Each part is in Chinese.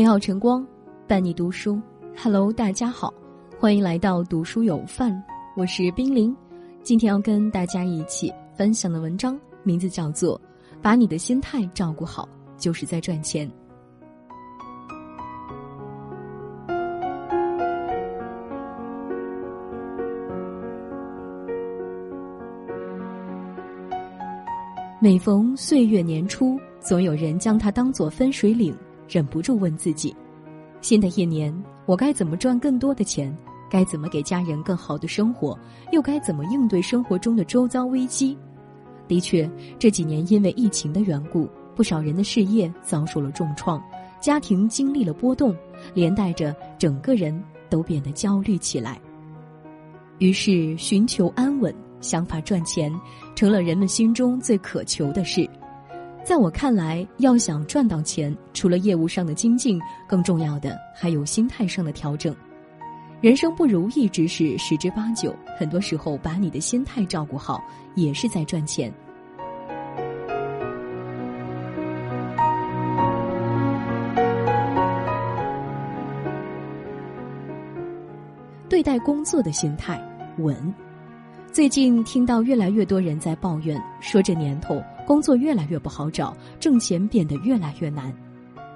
美好晨光，伴你读书。Hello，大家好，欢迎来到读书有范，我是冰凌。今天要跟大家一起分享的文章名字叫做《把你的心态照顾好，就是在赚钱》。每逢岁月年初，总有人将它当作分水岭。忍不住问自己：新的一年，我该怎么赚更多的钱？该怎么给家人更好的生活？又该怎么应对生活中的周遭危机？的确，这几年因为疫情的缘故，不少人的事业遭受了重创，家庭经历了波动，连带着整个人都变得焦虑起来。于是，寻求安稳、想法赚钱，成了人们心中最渴求的事。在我看来，要想赚到钱，除了业务上的精进，更重要的还有心态上的调整。人生不如意之事十之八九，很多时候把你的心态照顾好，也是在赚钱。对待工作的心态稳。最近听到越来越多人在抱怨，说这年头工作越来越不好找，挣钱变得越来越难。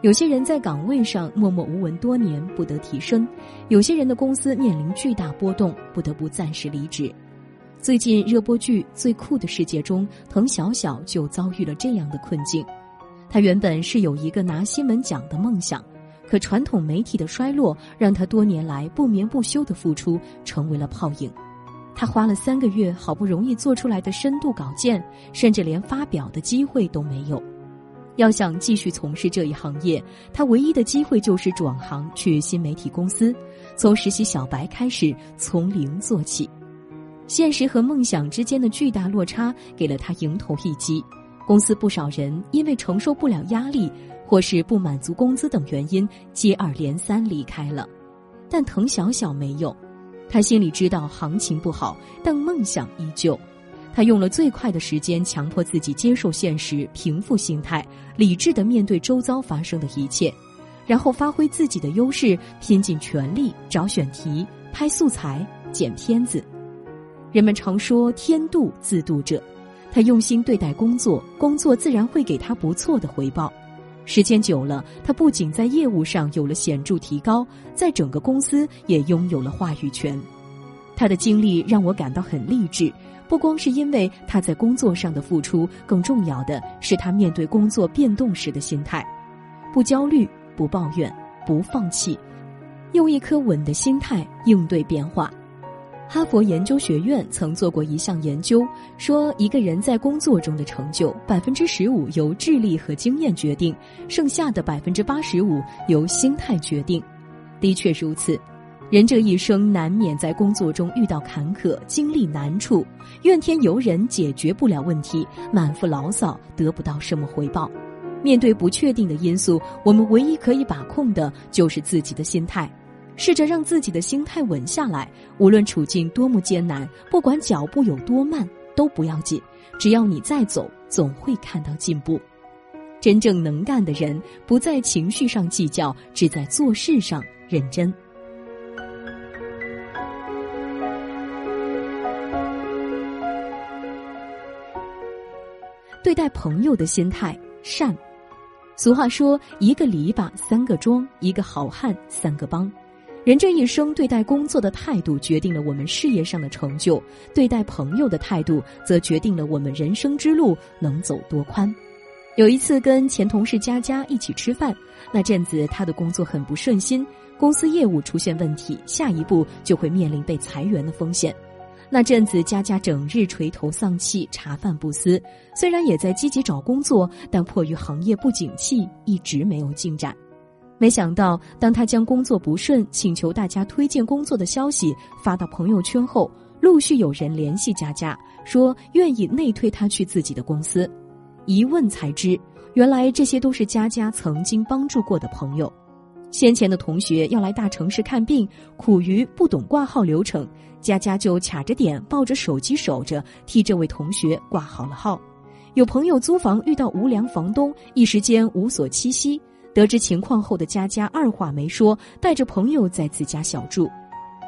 有些人在岗位上默默无闻多年，不得提升；有些人的公司面临巨大波动，不得不暂时离职。最近热播剧《最酷的世界》中，滕小小就遭遇了这样的困境。他原本是有一个拿新闻奖的梦想，可传统媒体的衰落，让他多年来不眠不休的付出成为了泡影。他花了三个月，好不容易做出来的深度稿件，甚至连发表的机会都没有。要想继续从事这一行业，他唯一的机会就是转行去新媒体公司，从实习小白开始，从零做起。现实和梦想之间的巨大落差，给了他迎头一击。公司不少人因为承受不了压力，或是不满足工资等原因，接二连三离开了。但滕小小没有。他心里知道行情不好，但梦想依旧。他用了最快的时间强迫自己接受现实，平复心态，理智的面对周遭发生的一切，然后发挥自己的优势，拼尽全力找选题、拍素材、剪片子。人们常说“天妒自妒者”，他用心对待工作，工作自然会给他不错的回报。时间久了，他不仅在业务上有了显著提高，在整个公司也拥有了话语权。他的经历让我感到很励志，不光是因为他在工作上的付出，更重要的是他面对工作变动时的心态：不焦虑、不抱怨、不放弃，用一颗稳的心态应对变化。哈佛研究学院曾做过一项研究，说一个人在工作中的成就，百分之十五由智力和经验决定，剩下的百分之八十五由心态决定。的确如此，人这一生难免在工作中遇到坎坷，经历难处，怨天尤人解决不了问题，满腹牢骚得不到什么回报。面对不确定的因素，我们唯一可以把控的就是自己的心态。试着让自己的心态稳下来，无论处境多么艰难，不管脚步有多慢，都不要紧。只要你在走，总会看到进步。真正能干的人，不在情绪上计较，只在做事上认真。对待朋友的心态善。俗话说：“一个篱笆三个桩，一个好汉三个帮。”人这一生对待工作的态度，决定了我们事业上的成就；对待朋友的态度，则决定了我们人生之路能走多宽。有一次跟前同事佳佳一起吃饭，那阵子他的工作很不顺心，公司业务出现问题，下一步就会面临被裁员的风险。那阵子佳佳整日垂头丧气，茶饭不思。虽然也在积极找工作，但迫于行业不景气，一直没有进展。没想到，当他将工作不顺、请求大家推荐工作的消息发到朋友圈后，陆续有人联系佳佳，说愿意内推他去自己的公司。一问才知，原来这些都是佳佳曾经帮助过的朋友。先前的同学要来大城市看病，苦于不懂挂号流程，佳佳就卡着点，抱着手机守着，替这位同学挂好了号。有朋友租房遇到无良房东，一时间无所栖息。得知情况后的佳佳二话没说，带着朋友在自家小住。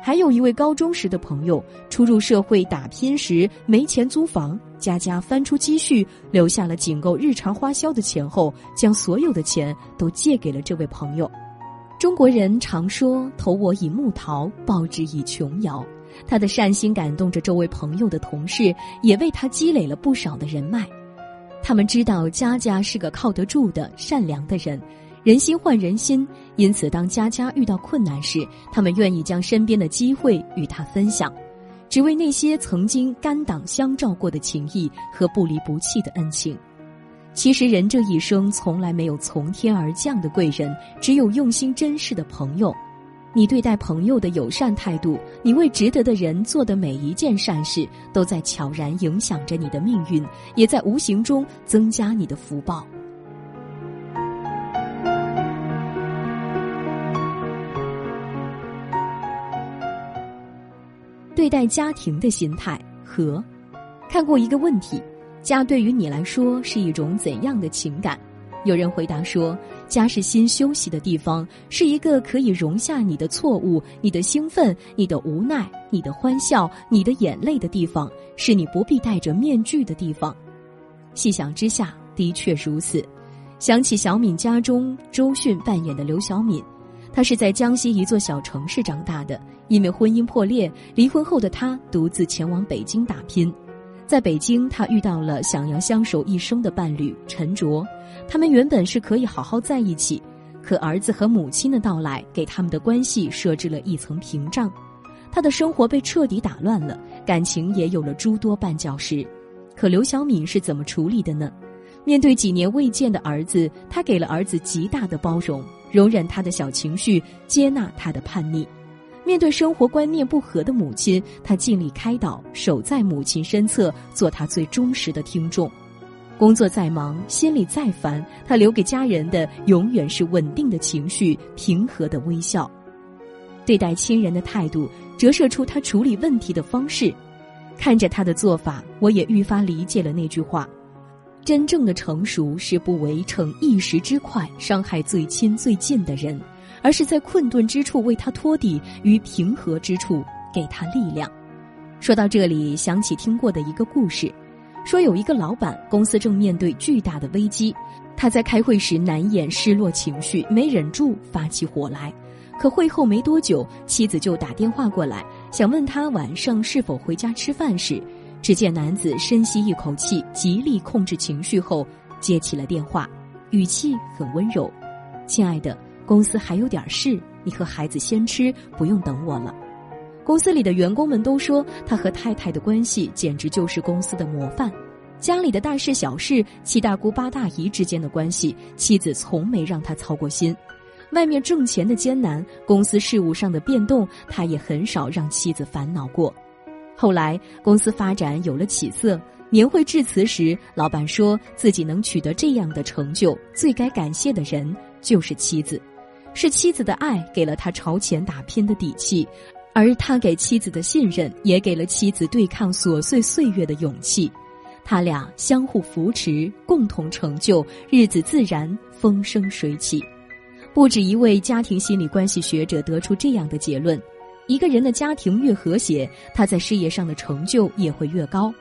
还有一位高中时的朋友，初入社会打拼时没钱租房，佳佳翻出积蓄，留下了仅够日常花销的钱后，将所有的钱都借给了这位朋友。中国人常说“投我以木桃，报之以琼瑶”，他的善心感动着周围朋友的同事，也为他积累了不少的人脉。他们知道佳佳是个靠得住的、善良的人。人心换人心，因此当佳佳遇到困难时，他们愿意将身边的机会与他分享，只为那些曾经肝胆相照过的情谊和不离不弃的恩情。其实人这一生从来没有从天而降的贵人，只有用心珍视的朋友。你对待朋友的友善态度，你为值得的人做的每一件善事，都在悄然影响着你的命运，也在无形中增加你的福报。对待家庭的心态和，看过一个问题：家对于你来说是一种怎样的情感？有人回答说，家是心休息的地方，是一个可以容下你的错误、你的兴奋、你的无奈、你的欢笑、你的眼泪的地方，是你不必戴着面具的地方。细想之下，的确如此。想起小敏家中周迅扮演的刘小敏。他是在江西一座小城市长大的，因为婚姻破裂，离婚后的他独自前往北京打拼。在北京，他遇到了想要相守一生的伴侣陈卓，他们原本是可以好好在一起，可儿子和母亲的到来给他们的关系设置了一层屏障，他的生活被彻底打乱了，感情也有了诸多绊脚石。可刘小敏是怎么处理的呢？面对几年未见的儿子，他给了儿子极大的包容。容忍他的小情绪，接纳他的叛逆。面对生活观念不合的母亲，他尽力开导，守在母亲身侧，做他最忠实的听众。工作再忙，心里再烦，他留给家人的永远是稳定的情绪、平和的微笑。对待亲人的态度，折射出他处理问题的方式。看着他的做法，我也愈发理解了那句话。真正的成熟是不围逞一时之快，伤害最亲最近的人，而是在困顿之处为他托底，于平和之处给他力量。说到这里，想起听过的一个故事，说有一个老板，公司正面对巨大的危机，他在开会时难掩失落情绪，没忍住发起火来。可会后没多久，妻子就打电话过来，想问他晚上是否回家吃饭时。只见男子深吸一口气，极力控制情绪后接起了电话，语气很温柔：“亲爱的，公司还有点事，你和孩子先吃，不用等我了。”公司里的员工们都说，他和太太的关系简直就是公司的模范。家里的大事小事，七大姑八大姨之间的关系，妻子从没让他操过心。外面挣钱的艰难，公司事务上的变动，他也很少让妻子烦恼过。后来公司发展有了起色，年会致辞时，老板说自己能取得这样的成就，最该感谢的人就是妻子，是妻子的爱给了他朝前打拼的底气，而他给妻子的信任也给了妻子对抗琐碎岁月的勇气，他俩相互扶持，共同成就，日子自然风生水起。不止一位家庭心理关系学者得出这样的结论。一个人的家庭越和谐，他在事业上的成就也会越高。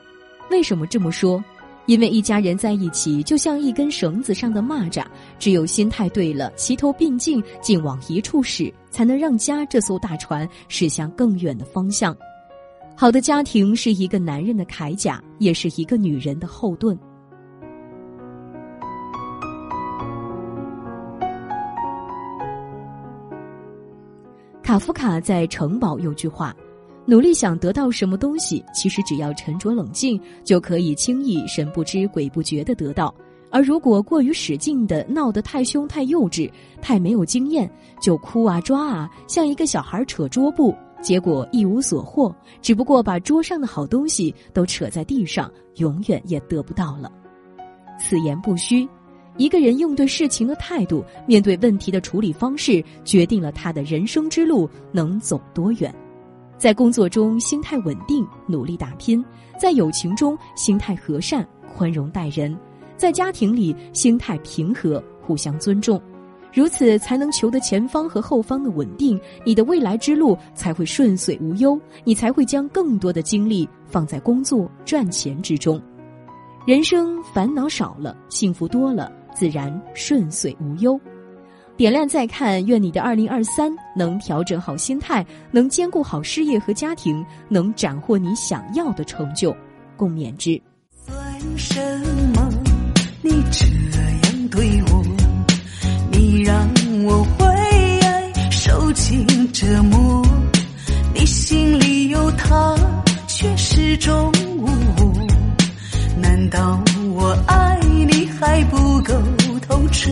为什么这么说？因为一家人在一起就像一根绳子上的蚂蚱，只有心态对了，齐头并进，劲往一处使，才能让家这艘大船驶向更远的方向。好的家庭是一个男人的铠甲，也是一个女人的后盾。卡夫卡在《城堡》有句话：“努力想得到什么东西，其实只要沉着冷静，就可以轻易神不知鬼不觉的得到；而如果过于使劲的闹得太凶、太幼稚、太没有经验，就哭啊抓啊，像一个小孩扯桌布，结果一无所获，只不过把桌上的好东西都扯在地上，永远也得不到了。”此言不虚。一个人应对事情的态度，面对问题的处理方式，决定了他的人生之路能走多远。在工作中心态稳定，努力打拼；在友情中心态和善，宽容待人；在家庭里心态平和，互相尊重。如此才能求得前方和后方的稳定，你的未来之路才会顺遂无忧，你才会将更多的精力放在工作赚钱之中。人生烦恼少了，幸福多了，自然顺遂无忧。点亮再看，愿你的二零二三能调整好心态，能兼顾好事业和家庭，能斩获你想要的成就，共勉之。算什么？你这样对我，你让我为爱受尽折磨，你心里有他，却始终无。难道够透彻？